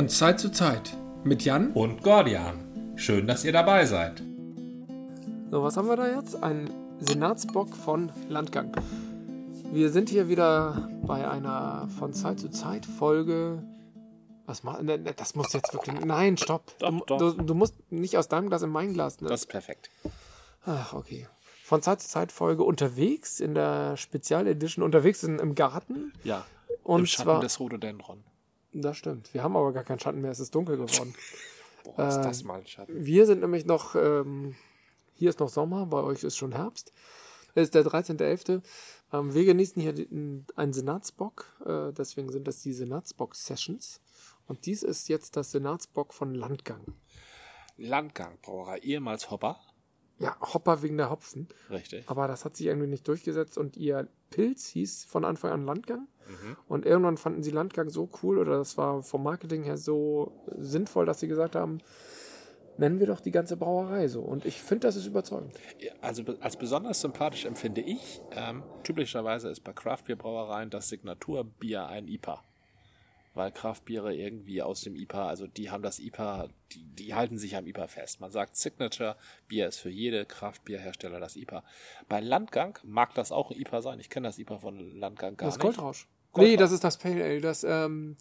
Von Zeit zu Zeit mit Jan und Gordian. Schön, dass ihr dabei seid. So, was haben wir da jetzt? Ein Senatsbock von Landgang. Wir sind hier wieder bei einer von Zeit zu Zeit Folge. Was macht. Ne, ne, das muss jetzt wirklich. Nein, stopp. Doch, du, doch. Du, du musst nicht aus deinem Glas in mein Glas. Ne? Das ist perfekt. Ach, okay. Von Zeit zu Zeit Folge unterwegs in der Spezialedition unterwegs in, im Garten. Ja. Und Im Schatten zwar. des Rhododendron. Das stimmt. Wir haben aber gar keinen Schatten mehr. Es ist dunkel geworden. Boah, ist Äh, das mal ein Schatten. Wir sind nämlich noch, ähm, hier ist noch Sommer, bei euch ist schon Herbst. Es ist der 13.11. Ähm, wir genießen hier einen Senatsbock, äh, deswegen sind das die Senatsbock-Sessions. Und dies ist jetzt das Senatsbock von Landgang. Landgang, Brauerei, ehemals Hopper. Ja, Hopper wegen der Hopfen. Richtig. Aber das hat sich irgendwie nicht durchgesetzt und ihr Pilz hieß von Anfang an Landgang. Mhm. Und irgendwann fanden sie Landgang so cool oder das war vom Marketing her so sinnvoll, dass sie gesagt haben, nennen wir doch die ganze Brauerei so. Und ich finde, das ist überzeugend. Also als besonders sympathisch empfinde ich, ähm, typischerweise ist bei Craftbeer-Brauereien das Signaturbier ein IPA. Weil Craftbiere irgendwie aus dem IPA, also die haben das IPA, die, die halten sich am IPA fest. Man sagt Signature, Bier ist für jede Craftbierhersteller das IPA. Bei Landgang mag das auch ein IPA sein. Ich kenne das IPA von Landgang gar das nicht. Goldrausch. Goldrausch. Nee, das ist das Pale Ale, das ähm,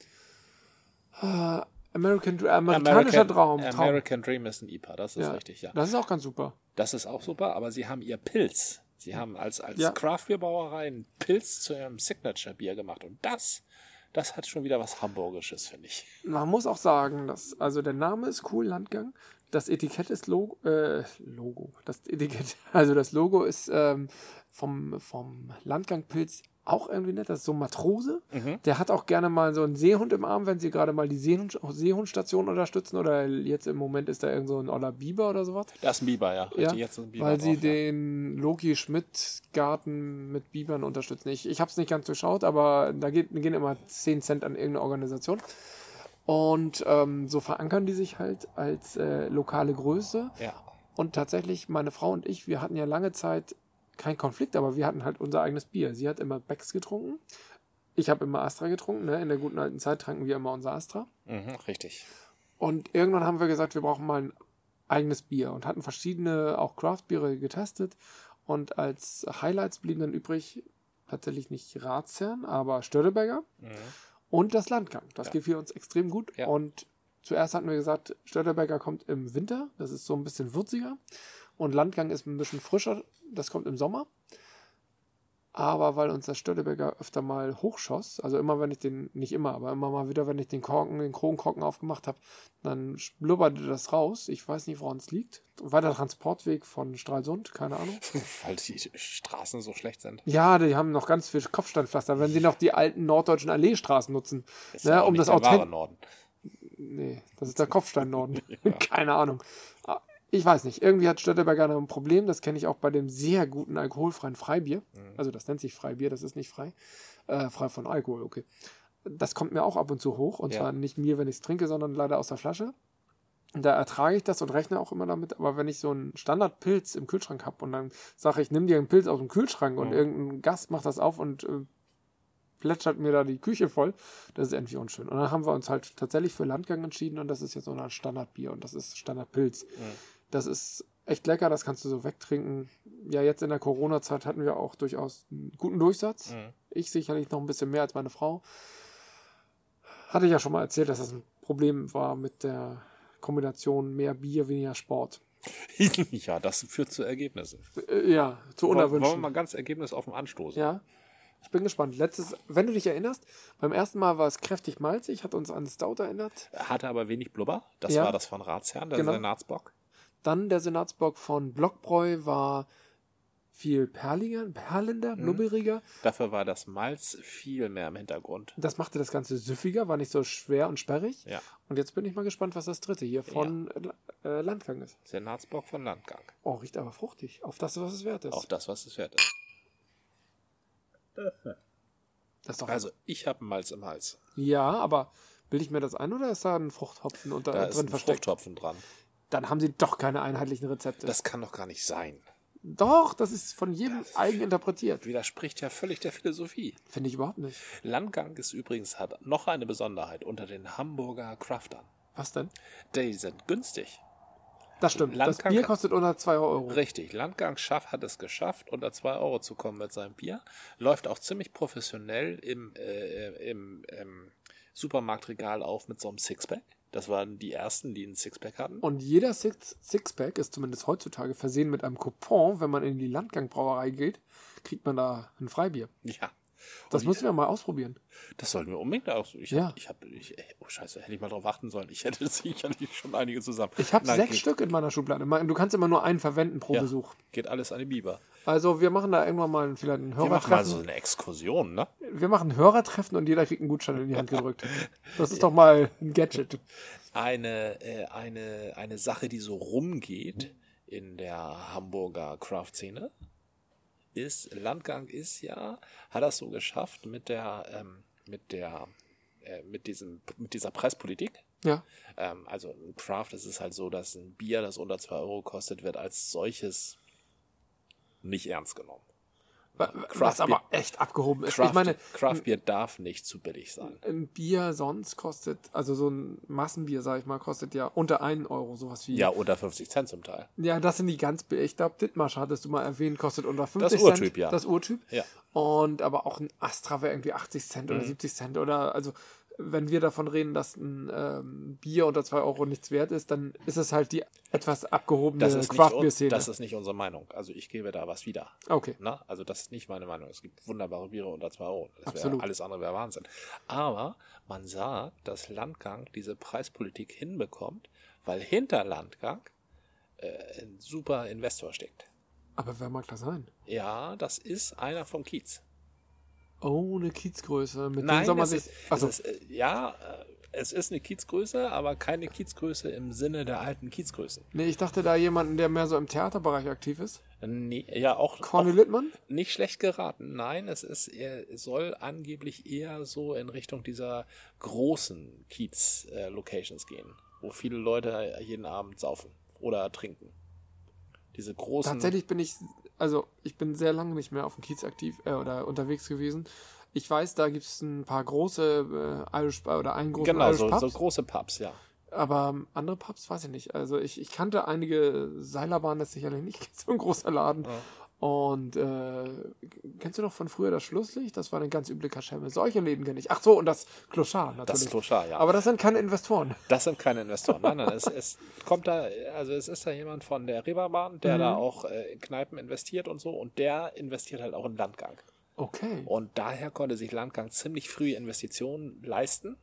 äh, American, äh, amerikanischer Traum. Traum. American Dream ist ein IPA, das ist ja. richtig, ja. Das ist auch ganz super. Das ist auch super, aber sie haben ihr Pilz. Sie haben als, als Ja. Craftbeer-Brauerei einen Pilz zu ihrem Signature-Bier gemacht. Und das, das hat schon wieder was Hamburgisches, finde ich. Man muss auch sagen, dass, also der Name ist cool, Landgang. Das Etikett ist Logo, äh, Logo. Das Etikett, also das Logo ist ähm, vom, vom Landgangpilz auch irgendwie nett. Das ist so ein Matrose. Der hat auch gerne mal so einen Seehund im Arm, wenn sie gerade mal die Seehund, Seehundstation unterstützen. Oder jetzt im Moment ist da irgend so ein Oller Biber oder sowas. Das ist ein Biber, ja. Ja, ein Biber weil sie drauf, ja. den Loki Schmidt Garten mit Bibern unterstützen. Ich, ich habe es nicht ganz durchschaut, aber da geht, gehen immer 10 Cent an irgendeine Organisation. Und ähm, so verankern die sich halt als äh, lokale Größe. Ja. Und tatsächlich, meine Frau und ich, wir hatten ja lange Zeit keinen Konflikt, aber wir hatten halt unser eigenes Bier. Sie hat immer Becks getrunken. Ich habe immer Astra getrunken. Ne? In der guten alten Zeit tranken wir immer unser Astra. Mhm, richtig. Und irgendwann haben wir gesagt, wir brauchen mal ein eigenes Bier und hatten verschiedene auch Craft-Biere getestet. Und als Highlights blieben dann übrig tatsächlich nicht Ratsherrn, aber Störteberger und das Landgang. Das Ja. gefiel uns extrem gut. Ja. Und zuerst hatten wir gesagt, Störteberger kommt im Winter, das ist so ein bisschen würziger. Und Landgang ist ein bisschen frischer, das kommt im Sommer. Aber weil uns der Störteberger öfter mal hochschoss, also immer wenn ich den, nicht immer, aber immer mal wieder, wenn ich den Korken, den Kronkorken aufgemacht habe, dann blubberte das raus. Ich weiß nicht, woran es liegt. War der Transportweg von Stralsund, keine Ahnung. Weil die Straßen so schlecht sind. Ja, die haben noch ganz viel Kopfsteinpflaster, wenn sie noch die alten norddeutschen Alleestraßen nutzen. Ist ne, ja um das der wahre. Norden. Nee, das ist der Kopfstein-Norden. Keine Ahnung. Ich weiß nicht. Irgendwie hat Störteberger ein Problem. Das kenne ich auch bei dem sehr guten alkoholfreien Freibier. Also das nennt sich Freibier, das ist nicht frei. Äh, frei von Alkohol, okay. Das kommt mir auch ab und zu hoch. Und Ja. zwar nicht mir, wenn ich es trinke, sondern leider aus der Flasche. Und da ertrage ich das und rechne auch immer damit. Aber wenn ich so einen Standardpilz im Kühlschrank habe und dann sage ich, nimm dir einen Pilz aus dem Kühlschrank und Mhm. irgendein Gast macht das auf und äh, plätschert mir da die Küche voll, das ist irgendwie unschön. Und dann haben wir uns halt tatsächlich für Landgang entschieden und das ist jetzt so ein Standardbier und das ist Standardpilz. Das ist echt lecker, das kannst du so wegtrinken. Ja, jetzt in der Corona-Zeit hatten wir auch durchaus einen guten Durchsatz. Mhm. Ich sicherlich noch ein bisschen mehr als meine Frau. Hatte ich ja schon mal erzählt, dass das ein Problem war mit der Kombination mehr Bier, weniger Sport. ja, das führt zu Ergebnissen. Äh, ja, zu Wollen wollen wir unerwünschten. mal ganz Ergebnis auf dem Anstoßen? Ja. Ich bin gespannt. Letztes, wenn du dich erinnerst, beim ersten Mal war es kräftig malzig, hat uns an Stout erinnert. Hatte aber wenig Blubber. Das Ja. war das von Ratsherrn, der Genau. Senatsbock. Dann der Senatsbock von Blockbräu war viel perliger, perlender, blubberiger. Dafür war das Malz viel mehr im Hintergrund. Das machte das Ganze süffiger, war nicht so schwer und sperrig. Ja. Und jetzt bin ich mal gespannt, was das dritte hier von äh, Landgang ist. Senatsbock von Landgang. Oh, riecht aber fruchtig. Auf das, was es wert ist. Auch das, was es wert ist. Das ist doch Also, ich habe Malz im Hals. ja, aber bilde ich mir das ein oder ist da ein Fruchthopfen unter, Da ist drin ein versteckt? Fruchttopfen dran. Dann haben sie doch keine einheitlichen Rezepte. Das kann doch gar nicht sein. Doch, das ist von jedem eigen interpretiert. Widerspricht ja völlig der Philosophie. Finde ich überhaupt nicht. Landgang ist übrigens hat noch eine Besonderheit unter den Hamburger Craftern. Was denn? Die sind günstig. Das stimmt. Das Landgang- Bier kostet unter 2 Euro. Richtig, Landgang Schaff hat es geschafft, unter 2 Euro zu kommen mit seinem Bier. Läuft auch ziemlich professionell im, äh, im, im Supermarktregal auf mit so einem Sixpack. Das waren die ersten, die einen Sixpack hatten. Und jeder Six Sixpack ist zumindest heutzutage versehen mit einem Coupon. Wenn man in die Landgangbrauerei geht, kriegt man da ein Freibier. Ja. Das müssen wir mal ausprobieren. Das sollten wir unbedingt auch. Ich Ja. ich hab, ich, oh Scheiße, hätte ich mal drauf warten sollen. Ich hätte sicherlich schon einige zusammen. Ich habe sechs geht, Stück in meiner Schublade. Du kannst immer nur einen verwenden pro Ja. Besuch. Geht alles an die Biber. Also wir machen da irgendwann mal vielleicht ein Wir machen mal Hörertreffen. so eine Exkursion, ne? Wir machen ein Hörertreffen und jeder kriegt einen Gutschein in die Hand gedrückt. Das ist doch mal ein Gadget. Eine, äh, eine, eine Sache, die so rumgeht in der Hamburger Craft-Szene, ist, Landgang ist ja, hat das so geschafft mit der, ähm, mit der, äh, mit diesem, mit dieser Preispolitik. Ja. Ähm, also Craft ist es halt so, dass ein Bier, das unter 2 Euro kostet, wird als solches nicht ernst genommen. Craft Was aber echt abgehoben ist. Craft, ich meine, Craft Beer darf nicht zu billig sein. ein Bier sonst kostet, also so ein Massenbier, sag ich mal, kostet ja unter 1 Euro, sowas wie. Ja, unter 50 Cent zum Teil. Ja, das sind die ganz, bi- ich glaube, Dithmarsch hattest du mal erwähnt, kostet unter 50 Urtyp, Cent. ja. Das Urtyp. Ja. Und aber auch ein Astra wäre irgendwie 80 Cent Mhm. oder 70 Cent oder, also, wenn wir davon reden, dass ein ähm, Bier unter 2 Euro nichts wert ist, dann ist es halt die etwas abgehobene Craft-Bier-Szene. das ist nicht unsere Meinung. Also ich gebe da was wieder. Okay. Na, also das ist nicht meine Meinung. Es gibt wunderbare Biere unter 2 Euro. Das Absolut. alles andere wäre Wahnsinn. Aber man sagt, dass Landgang diese Preispolitik hinbekommt, weil hinter Landgang äh, ein super Investor steckt. Aber wer mag das sein? Ja, das ist einer vom Kiez. Ohne Kiezgröße. Mit Nein, soll man sich. ist, Also, ist, ja, äh, es ist eine Kiezgröße, aber keine Kiezgröße im Sinne der alten Kiezgrößen. nee, ich dachte da jemanden, der mehr so im Theaterbereich aktiv ist. Nee, ja, auch, Corny Littmann? nicht schlecht geraten. Nein, es ist, er soll angeblich eher so in Richtung dieser großen Kiez-Locations gehen, wo viele Leute jeden Abend saufen oder trinken. Diese großen. Tatsächlich bin ich, also ich bin sehr lange nicht mehr auf dem Kiez aktiv äh, oder unterwegs gewesen. Ich weiß, da gibt es ein paar große äh, Irish oder einen großen Genau, Irish so, Pubs, so große Pubs, ja. aber ähm, andere Pubs weiß ich nicht. Also ich, ich kannte einige Seilerbahn, das ist sicherlich nicht so ein großer Laden. Und äh, kennst du noch von früher das Schlusslicht? Das war eine ganz üble Kaschemme. Solche Läden kenne ich. Ach so, und das Kloschar natürlich. Das Kloschar, ja. Aber das sind keine Investoren. Das sind keine Investoren. Nein, nein, es, es kommt da, also es ist da jemand von der Reeperbahn, der da auch äh, in Kneipen investiert und so und der investiert halt auch in Landgang. Okay. Und daher konnte sich Landgang ziemlich früh Investitionen leisten,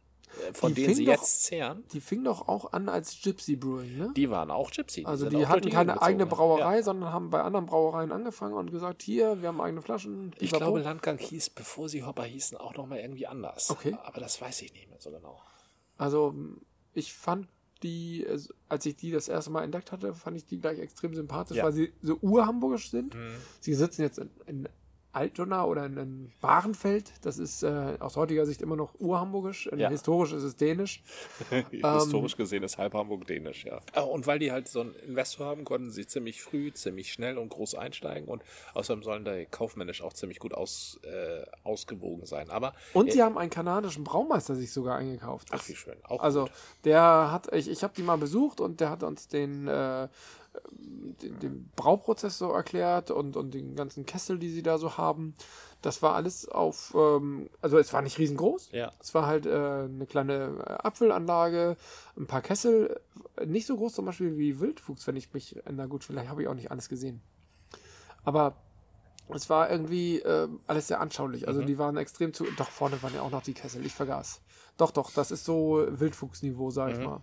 von Die denen sie doch- jetzt zehren. Die fing doch auch an als Gypsy Brewing, ne? Die waren auch Gypsy. Also die hatten die keine Gegend eigene gezogen. Brauerei, Ja. sondern haben bei anderen Brauereien angefangen und gesagt, hier, wir haben eigene Flaschen. Ich pipapo. glaube, Landgang hieß, bevor sie Hopper hießen, auch nochmal irgendwie anders. Okay. Aber das weiß ich nicht mehr so genau. Also ich fand die, äh, als ich die das erste Mal entdeckt hatte, fand ich die gleich extrem sympathisch, Ja. weil sie so urhamburgisch sind. Mhm. Sie sitzen jetzt in, in Altona oder in, in Bahrenfeld. Das ist äh, aus heutiger Sicht immer noch urhamburgisch. Ja. Historisch ist es dänisch. Historisch gesehen ist halb Hamburg dänisch, ja. Äh, Und weil die halt so einen Investor haben, konnten sie ziemlich früh, ziemlich schnell und groß einsteigen und außerdem sollen da kaufmännisch auch ziemlich gut aus, äh, ausgewogen sein. Aber Und äh, sie haben einen kanadischen Braumeister sich sogar eingekauft. ach wie schön. Auch Also gut. der hat, ich, ich habe die mal besucht und der hat uns den, äh, den, den Brauprozess so erklärt und, und den ganzen Kessel, die sie da so haben. Das war alles auf, ähm, also es war nicht riesengroß. Ja. Es war halt äh, eine kleine Apfelanlage, ein paar Kessel, nicht so groß zum Beispiel wie Wildwuchs, wenn ich mich, na gut, vielleicht habe ich auch nicht alles gesehen. Aber es war irgendwie äh, alles sehr anschaulich. Also die waren extrem zu. Doch, vorne waren ja auch noch die Kessel, ich vergaß. Doch, doch, das ist so Wildfuchsniveau, sag ich mal.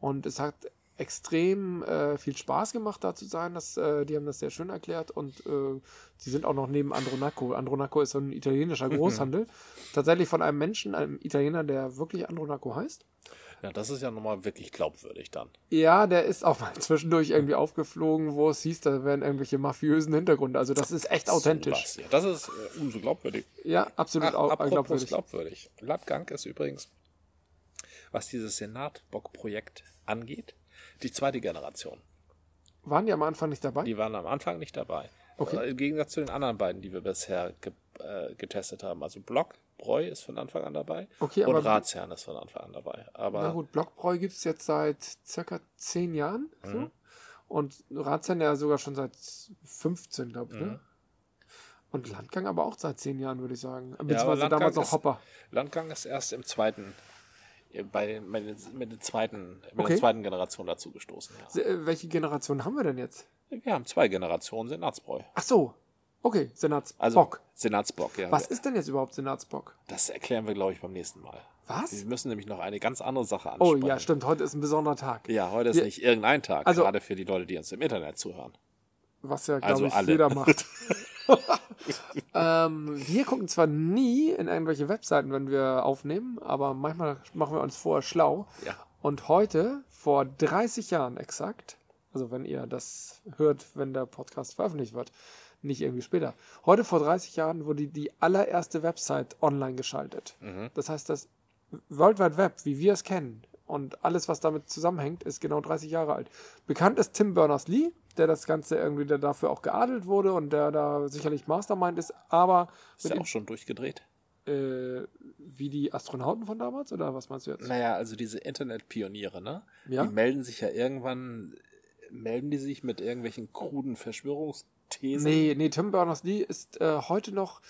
Und es hat extrem äh, viel Spaß gemacht, da zu sein. Das, äh, die haben das sehr schön erklärt und äh, sie sind auch noch neben Andronaco. Andronaco ist so ein italienischer Großhandel. Tatsächlich von einem Menschen, einem Italiener, der wirklich Andronaco heißt. Ja, das ist ja nochmal wirklich glaubwürdig dann. Ja, der ist auch mal zwischendurch irgendwie aufgeflogen, wo es hieß, da wären irgendwelche mafiösen Hintergründe. Also das ist echt authentisch. Sowas, ja. Das ist äh, umso glaubwürdig. Ja, absolut au- apropos glaubwürdig. glaubwürdig. Landgang ist übrigens, was dieses Senatbock-Projekt angeht, die zweite Generation. Waren die am Anfang nicht dabei? Die waren am Anfang nicht dabei. Okay. Äh, Im Gegensatz zu den anderen beiden, die wir bisher ge äh, getestet haben. Also Block, Breu ist von Anfang an dabei. Okay, und Ratsherrn ist von Anfang an dabei. Aber Na gut, Blockbräu gibt es jetzt seit circa zehn Jahren. Mhm. So. Und Ratsherrn ja sogar schon seit 15, glaube ich. Mhm. Ne? Und Landgang aber auch seit zehn Jahren, würde ich sagen. Beziehungsweise Landgang damals noch Hopper. Landgang ist erst im zweiten, bei den, mit, den zweiten, mit Okay. der zweiten Generation dazu gestoßen. Ja. Äh, Welche Generation haben wir denn jetzt? Wir haben zwei Generationen Senatsbräu. Ach so. Okay, Senatsbock. Also Senatsbock, ja. Was ist denn jetzt überhaupt Senatsbock? Das erklären wir, glaube ich, beim nächsten Mal. Was? Wir müssen nämlich noch eine ganz andere Sache Oh ansprechen. ja, stimmt. Heute ist ein besonderer Tag. Ja, heute ist Wir- nicht irgendein Tag, Also- gerade für die Leute, die uns im Internet zuhören. Was ja, glaube Also ich, alle. jeder macht. ähm, wir gucken zwar nie in irgendwelche Webseiten, wenn wir aufnehmen, aber manchmal machen wir uns vorher schlau. Ja. Und heute, vor 30 Jahren exakt, also wenn ihr das hört, wenn der Podcast veröffentlicht wird, nicht irgendwie später. Heute vor 30 Jahren wurde die allererste Website online geschaltet. Das heißt, das World Wide Web, wie wir es kennen und alles, was damit zusammenhängt, ist genau 30 Jahre alt. Bekannt ist Tim Berners-Lee, der das Ganze irgendwie der dafür auch geadelt wurde und der da sicherlich Mastermind ist, aber Ist ja auch schon durchgedreht. äh, wie die Astronauten von damals oder was meinst du jetzt? Naja, also diese Internetpioniere, ne? Ja. Die melden sich ja irgendwann, melden die sich mit irgendwelchen kruden Verschwörungsthesen? Nee, nee, Tim Berners-Lee ist äh, heute noch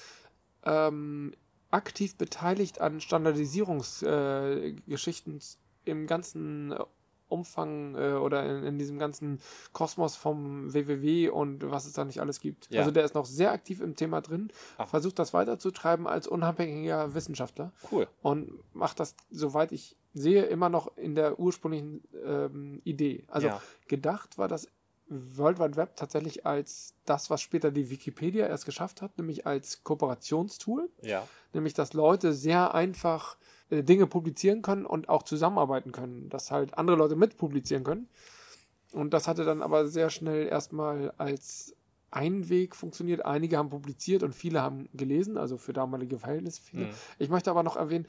ähm, aktiv beteiligt an Standardisierungsgeschichten äh, im ganzen Umfang äh, oder in, in diesem ganzen Kosmos vom WWW und was es da nicht alles gibt. Ja. Also der ist noch sehr aktiv im Thema drin, Ach. versucht das weiterzutreiben als unabhängiger Wissenschaftler Cool. und macht das, soweit ich sehe, immer noch in der ursprünglichen ähm, Idee. Also Ja. gedacht war das World Wide Web tatsächlich als das, was später die Wikipedia erst geschafft hat, nämlich als Kooperationstool, Ja. nämlich dass Leute sehr einfach äh, Dinge publizieren können und auch zusammenarbeiten können, dass halt andere Leute mitpublizieren können. Und das hatte dann aber sehr schnell erstmal als Einweg funktioniert. Einige haben publiziert und viele haben gelesen, also für damalige Verhältnisse viele. Mhm. Ich möchte aber noch erwähnen,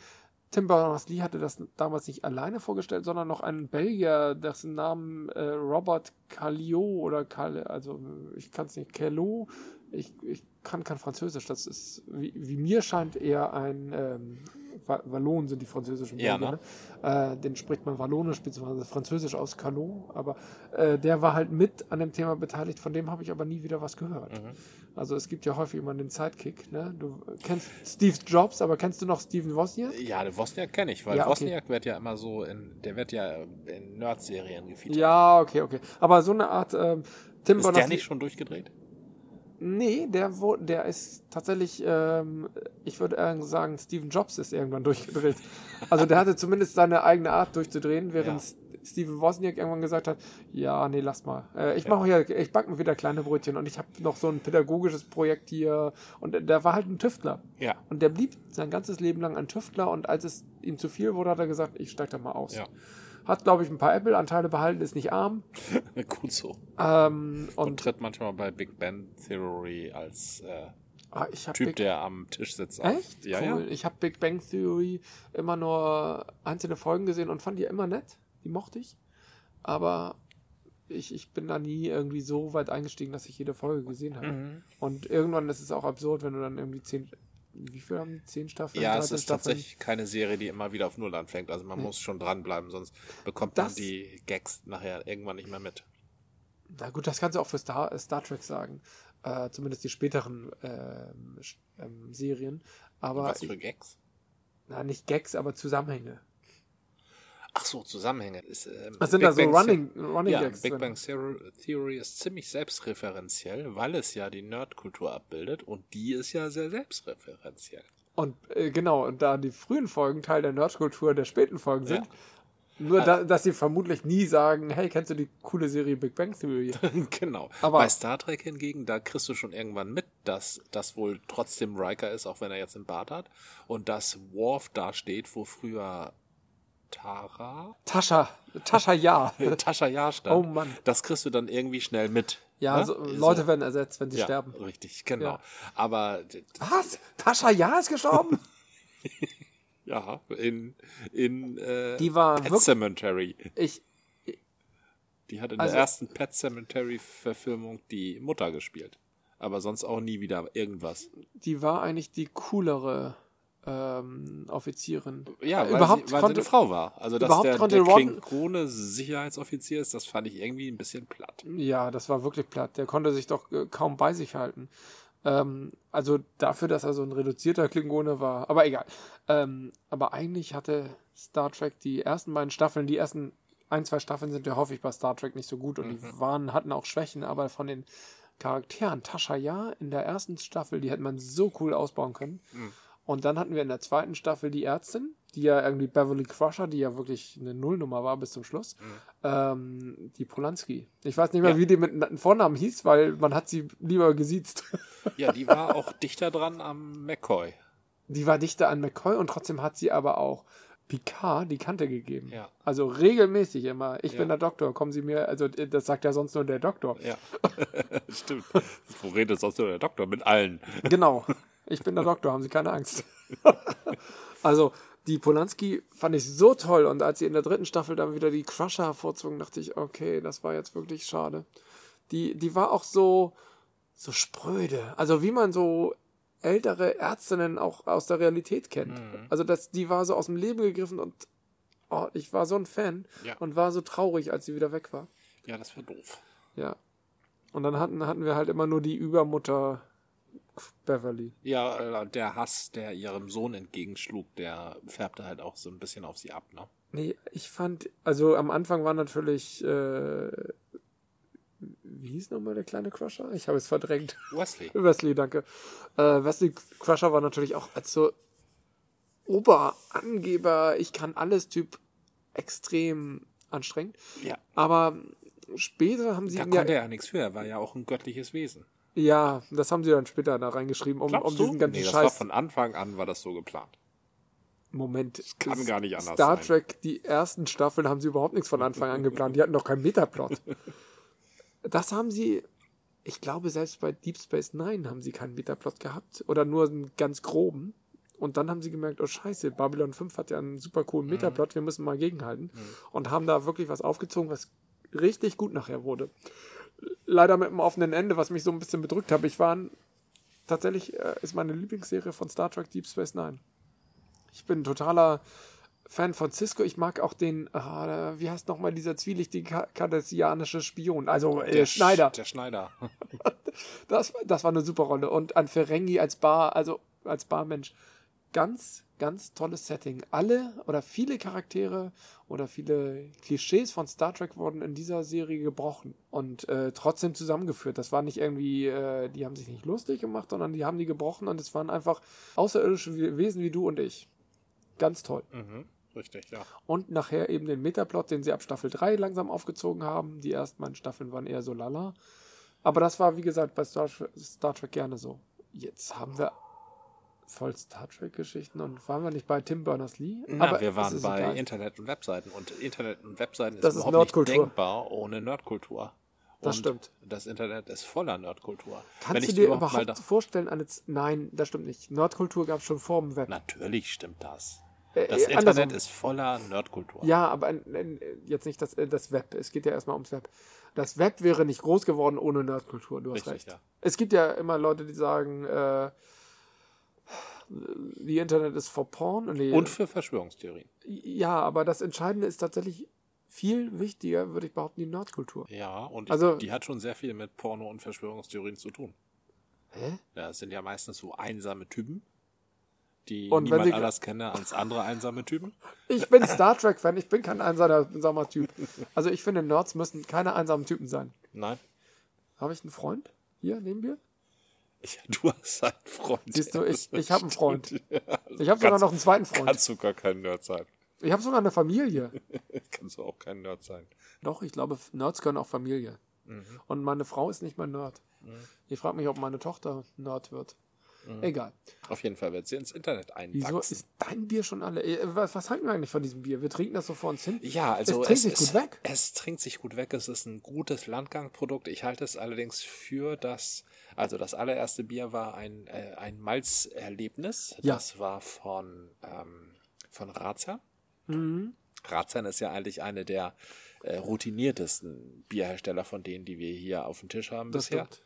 Tim Berners-Lee hatte das damals nicht alleine vorgestellt, sondern noch einen Belgier, dessen Namen äh, Robert Callio oder Cal, also ich kann es nicht, Callo, ich, ich kann kein Französisch, das ist, wie, wie mir scheint, eher ein ähm, Wa- Wallon sind die französischen Ja, Belgier, ne? äh, den spricht man Wallonisch bzw. Französisch aus, Callot, aber äh, der war halt mit an dem Thema beteiligt, von dem habe ich aber nie wieder was gehört. Mhm. Also es gibt ja häufig immer den Sidekick, ne? Du kennst Steve Jobs, aber kennst du noch Steven Wozniak? Ja, den Wozniak kenne ich, weil Ja, okay. Wozniak wird ja immer so in, der wird ja in Nerd-Serien gefeatured. Ja, okay, okay. Aber so eine Art ähm, Tim Ist der Berners-Lee- nicht schon durchgedreht? Nee, der, wo, der ist tatsächlich, ähm, ich würde sagen, Steven Jobs ist irgendwann durchgedreht. Also der hatte zumindest seine eigene Art durchzudrehen, während Ja. Steven Wozniak irgendwann gesagt hat, ja, nee, lass mal. Äh, ich mache hier, ich backe mir wieder kleine Brötchen und ich habe noch so ein pädagogisches Projekt hier. Und der war halt ein Tüftler. Ja. Und der blieb sein ganzes Leben lang ein Tüftler und als es ihm zu viel wurde, hat er gesagt, ich steig da mal aus. Ja. Hat, glaube ich, ein paar Apple-Anteile behalten, ist nicht arm. Gut so. Ähm, Und, und tritt manchmal bei Big Bang Theory als äh, ah, Typ, der am Tisch sitzt. Echt? Ja, cool. ja. Ich habe Big Bang Theory immer nur einzelne Folgen gesehen und fand die immer nett. Die mochte ich. Aber ich, ich bin da nie irgendwie so weit eingestiegen, dass ich jede Folge gesehen habe. Mhm. Und irgendwann ist es auch absurd, wenn du dann irgendwie zehn. Wie viel haben die? Zehn Staffeln? Ja, es 13 ist Staffeln? tatsächlich keine Serie, die immer wieder auf Null anfängt. Also man muss schon dranbleiben, sonst bekommt Das- man die Gags nachher irgendwann nicht mehr mit. Na gut, das kannst du auch für Star, Star Trek sagen. Äh, zumindest die späteren Sch- ähm, Serien. Aber Was für Gags? na, nicht Gags, aber Zusammenhänge. Ach so, Zusammenhänge. Ist, ähm, Was sind Big da so Bang Running, The- Running ja, Gags? Big drin? Bang Theor- Theory ist ziemlich selbstreferenziell, weil es ja die Nerdkultur abbildet und die ist ja sehr selbstreferenziell. Und äh, genau, und da die frühen Folgen Teil der Nerdkultur der späten Folgen sind, Ja. nur da, dass sie vermutlich nie sagen, hey, kennst du die coole Serie Big Bang Theory? genau. Aber- Bei Star Trek hingegen, da kriegst du schon irgendwann mit, dass das wohl trotzdem Riker ist, auch wenn er jetzt einen Bart hat. Und dass Worf da steht, wo früher Tara, Tascha, Tascha ja. Tascha Ja stand. Oh Mann. Das kriegst du dann irgendwie schnell mit. Ja, ne? so, Leute werden ersetzt, wenn sie ja, sterben. Richtig, genau. Ja. Aber Was? Tascha ja ist gestorben? ja, in, in äh, Die war Pet Cemetery. ich, Die hat in Also- der ersten Pet Cemetery-Verfilmung die Mutter gespielt. Aber sonst auch nie wieder irgendwas. Die war eigentlich die coolere ähm, Offizierin. Ja, Äh, weil, überhaupt sie, weil konnte, sie eine Frau war. Also, dass überhaupt der, der Ron- Klingone Sicherheitsoffizier ist, das fand ich irgendwie ein bisschen platt. Ja, das war wirklich platt. Der konnte sich doch äh, kaum bei sich halten. Ähm, also dafür, dass er so ein reduzierter Klingone war. Aber egal. Ähm, aber eigentlich hatte Star Trek die ersten beiden Staffeln, die ersten ein, zwei Staffeln sind ja häufig bei Star Trek nicht so gut und die waren, hatten auch Schwächen, aber von den Charakteren, Tascha ja, in der ersten Staffel, die hätte man so cool ausbauen können. Und dann hatten wir in der zweiten Staffel die Ärztin, die ja irgendwie Beverly Crusher, die ja wirklich eine Nullnummer war bis zum Schluss. Ähm, die Polanski. Ich weiß nicht mehr, Ja. wie die mit Na- Vornamen hieß, weil man hat sie lieber gesiezt. Ja, die war auch dichter dran am McCoy. Die war dichter an McCoy und trotzdem hat sie aber auch Picard die Kante gegeben. Ja. Also regelmäßig immer. Ich Ja. bin der Doktor, kommen Sie mir, also äh, das sagt ja sonst nur der Doktor. Ja, stimmt. Wo redet sonst nur der Doktor? Mit allen. Genau. Ich bin der Doktor, haben Sie keine Angst. also, die Polanski fand ich so toll und als sie in der dritten Staffel dann wieder die Crusher hervorzogen, dachte ich, okay, das war jetzt wirklich schade. Die, die war auch so, so spröde. Also, wie man so ältere Ärztinnen auch aus der Realität kennt. Also, das, die war so aus dem Leben gegriffen und oh, ich war so ein Fan Ja. und war so traurig, als sie wieder weg war. Ja, das war doof. Ja. Und dann hatten, hatten wir halt immer nur die Übermutter Beverly. Ja, äh, der Hass, der ihrem Sohn entgegenschlug, der färbte halt auch so ein bisschen auf sie ab, ne? Nee, ich fand, also am Anfang war natürlich, äh, wie hieß nochmal der kleine Crusher? Ich habe es verdrängt. Wesley. Wesley, danke. Äh, Wesley Crusher war natürlich auch als so Oberangeber, ich kann alles Typ extrem anstrengend. Ja. Aber später haben sie Da ihn ja, konnte er ja nichts für, er war ja auch ein göttliches Wesen. Ja, das haben sie dann später da reingeschrieben, um, um diesen ganzen nee, das war Scheiß. von Anfang an war das so geplant. Moment. kann das gar nicht anders Star sein. Trek, die ersten Staffeln haben sie überhaupt nichts von Anfang an geplant. Die hatten doch keinen Metaplot. Das haben sie, ich glaube, selbst bei Deep Space Nine haben sie keinen Metaplot gehabt. Oder nur einen ganz groben. Und dann haben sie gemerkt, oh scheiße, Babylon 5 hat ja einen super coolen Mhm. Metaplot, wir müssen mal gegenhalten. Und haben da wirklich was aufgezogen, was richtig gut nachher wurde. Leider mit einem offenen Ende, was mich so ein bisschen bedrückt hat. Ich war ein, tatsächlich, äh, ist meine Lieblingsserie von Star Trek Deep Space Nine. Ich bin ein totaler Fan von Cisco. Ich mag auch den, ah, wie heißt nochmal dieser zwielichtige ka- kardassianische Spion? Also äh, Der Schneider. Sch- Der Schneider. Das, das war eine super Rolle. Und an Ferengi als Bar, also als Barmensch. Ganz, ganz tolles Setting. Alle oder viele Charaktere oder viele Klischees von Star Trek wurden in dieser Serie gebrochen und äh, trotzdem zusammengeführt. Das war nicht irgendwie, äh, die haben sich nicht lustig gemacht, sondern die haben die gebrochen und es waren einfach außerirdische We- Wesen wie du und ich. Ganz toll. Mhm. Richtig, ja. Und nachher eben den Metaplot, den sie ab Staffel 3 langsam aufgezogen haben. Die ersten beiden Staffeln waren eher so lala. Aber das war, wie gesagt, bei Star, Star Trek gerne so. Jetzt haben wir voll Star Trek-Geschichten und waren wir nicht bei Tim Berners-Lee? Na, wir waren bei egal. Internet und Webseiten und Internet und Webseiten ist Das ist überhaupt nicht denkbar ohne Nerdkultur. Das und stimmt. Das Internet ist voller Nerdkultur. Kannst Wenn du ich dir überhaupt überhaupt da vorstellen, eine Z Nein, das stimmt nicht. Nerdkultur gab es schon vor dem Web. Natürlich stimmt das. Äh, Das äh, Internet andersrum. ist voller Nerdkultur. Ja, aber äh, äh, jetzt nicht das, das Web. Es geht ja erstmal ums Web. Das Web wäre nicht groß geworden ohne Nerdkultur. Du hast Richtig, recht. ja. Es gibt ja immer Leute, die sagen, äh, die Internet ist for Porn. Nee, Und für Verschwörungstheorien. ja, aber das Entscheidende ist tatsächlich viel wichtiger, würde ich behaupten, die Nerdkultur. Ja, und Also- die hat schon sehr viel mit Porno und Verschwörungstheorien zu tun. Hä? Ja, es sind ja meistens so einsame Typen, die Und niemand sie- anders kenne als andere einsame Typen. Ich bin Star Trek-Fan, ich bin kein einsamer Typ. Also ich finde, Nerds müssen keine einsamen Typen sein. Nein, Habe ich einen Freund? Hier, neben mir? Ich, du hast einen Freund. Siehst du, Ja, ich, ich habe einen Freund. Ja, also Ich habe sogar kannst- noch einen zweiten Freund. Kannst du gar kein Nerd sein. Ich habe sogar eine Familie. Kannst du auch kein Nerd sein. Doch, ich glaube, Nerds können auch Familie. Mhm. Und meine Frau ist nicht mal Nerd. Ich frage mich, ob meine Tochter Nerd wird. Mhm. Egal. Auf jeden Fall wird sie ins Internet einwachsen. Wieso ist dein Bier schon alle? Äh, Was, was halten wir eigentlich von diesem Bier? Wir trinken das so vor uns hin. Ja, also es trinkt sich ist, gut weg. Es trinkt sich gut weg. Es ist ein gutes Landgangprodukt. Ich halte es allerdings für das, also das allererste Bier war ein, äh, ein Malzerlebnis. Ja. Das war von, ähm, von Razer. Mhm. Razer ist ja eigentlich eine der äh, routiniertesten Bierhersteller von denen, die wir hier auf dem Tisch haben Das bisher. stimmt.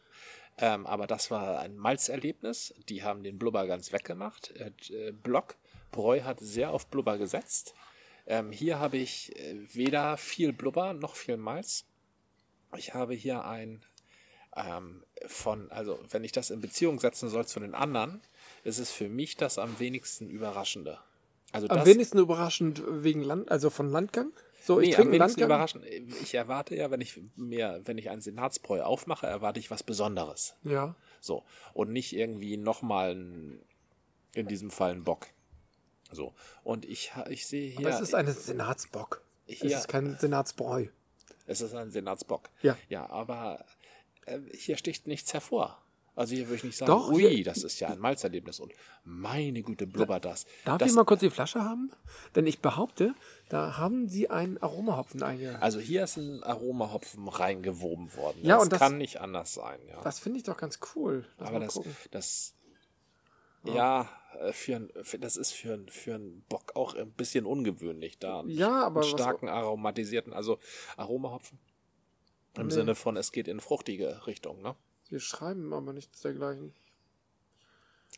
Ähm, aber das war ein Malzerlebnis. Die haben den Blubber ganz weggemacht. Äh, äh, Block Bräu hat sehr auf Blubber gesetzt. Ähm, hier habe ich äh, weder viel Blubber noch viel Malz. Ich habe hier ein ähm, von, also wenn ich das in Beziehung setzen soll zu den anderen, ist es für mich das am wenigsten überraschende. Also Am das, wenigsten überraschend wegen Land, also von Landgang. So, ich Nee, trinke Landgang. überraschend. Ich erwarte ja, wenn ich mir, wenn ich ein Senatsbräu aufmache, erwarte ich was Besonderes. Ja. So. Und nicht irgendwie nochmal in diesem Fall ein Bock. So. Und ich, ich sehe hier. Aber es ist ein Senatsbock. Es Hier- ist kein Senatsbräu. es ist ein Senatsbock. Ja. Ja, aber äh, hier sticht nichts hervor. Also hier würde ich nicht sagen, Doch, ui, hier- das ist ja ein Malzerlebnis und meine Güte, blubbert das. Darf das ich mal kurz die Flasche haben? Denn ich behaupte, da haben sie einen Aromahopfen einge... also hier ist ein Aromahopfen reingewoben worden. Ja, das und das- kann nicht anders sein. Ja. Das finde ich doch ganz cool. Lass Aber das, gucken. das, ja, äh, für, ein- für, das ist für, ein- für einen Bock auch ein bisschen ungewöhnlich da. einen- Ja, aber einen was- starken aromatisierten, also Aromahopfen. Im Nee. Sinne von, es geht in fruchtige Richtung, ne? Wir schreiben aber nichts dergleichen.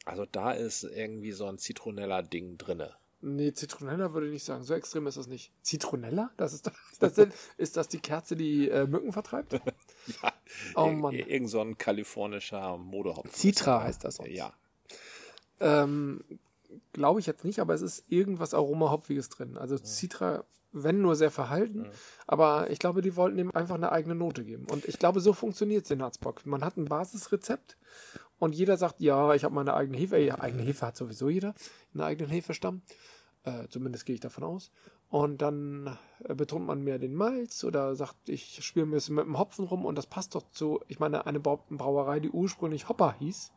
Also da ist irgendwie so ein Zitronella-Ding drinne. Nee, Zitronella würde ich nicht sagen. So extrem ist das nicht. Zitronella? Das ist, das sind, ist das die Kerze, die äh, Mücken vertreibt? Ja. Oh Mann. ir- Irgend so ein kalifornischer Modehopfen. Citra heißt das sonst. Ja. Ähm, Glaube ich jetzt nicht, aber es ist irgendwas Aromahopfiges drin. Also Citra, wenn nur sehr verhalten, aber ich glaube, die wollten ihm einfach eine eigene Note geben. Und ich glaube, so funktioniert Senatsbock. Man hat ein Basisrezept und jeder sagt, ja, ich habe meine eigene Hefe. Ja, eigene Hefe hat sowieso jeder, einen eigenen Hefestamm. Äh, zumindest gehe ich davon aus. Und dann äh, betont man mehr den Malz oder sagt, ich spiele ein bisschen mit dem Hopfen rum und das passt doch zu, ich meine, eine Brau- Brauerei, die ursprünglich Hopper hieß,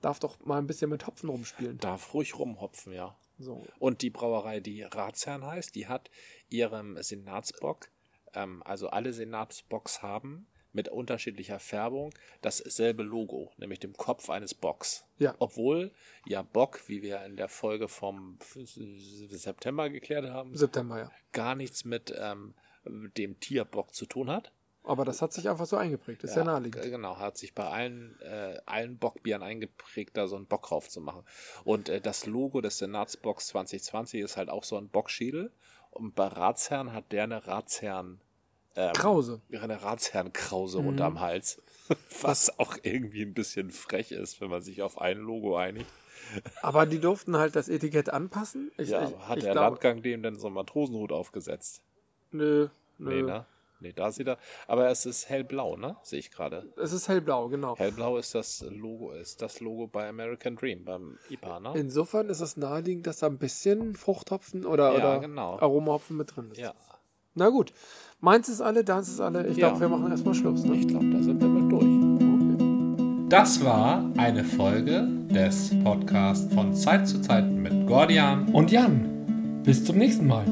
darf doch mal ein bisschen mit Hopfen rumspielen. Darf ruhig rumhopfen, ja. So. Und die Brauerei, die Ratsherrn heißt, die hat ihrem Senatsbock, ähm, also alle Senatsbocks haben mit unterschiedlicher Färbung dasselbe Logo, nämlich dem Kopf eines Bocks. Ja. Obwohl ja Bock, wie wir in der Folge vom September geklärt haben, September, ja. gar nichts mit ähm, dem Tierbock zu tun hat. Aber das hat sich einfach so eingeprägt. Ist ja, naheliegend. g- Genau, hat sich bei allen, äh, allen Bockbieren eingeprägt, da so einen Bock drauf zu machen. Und äh, das Logo des Senatsbocks 2020 ist halt auch so ein Bockschädel. Und bei Ratsherrn hat der eine Ratsherrn, ähm, Krause. eine Ratsherrnkrause Mhm. unterm Hals. Was auch irgendwie ein bisschen frech ist, wenn man sich auf ein Logo einigt. Aber die durften halt das Etikett anpassen. Ich, Ja, ich, hat ich der glaube- Landgang dem denn so einen Matrosenhut aufgesetzt? Nö, nö. Nee, ne? Nee, da sieht er. Aber es ist hellblau, ne? Sehe ich gerade. Es ist hellblau, genau. Hellblau ist das Logo, ist das Logo bei American Dream, beim IPA, ne? Insofern ist es naheliegend, dass da ein bisschen Fruchthopfen oder, Ja, oder genau. Aromahopfen mit drin ist. ja, Na gut. Meins ist alle, deins ist alle. Ich Ja. glaube, wir machen erstmal Schluss. Ne? ich glaube, da sind wir mit durch. Das war eine Folge des Podcasts von Zeit zu Zeit mit Gordian. Und Jan, bis zum nächsten Mal.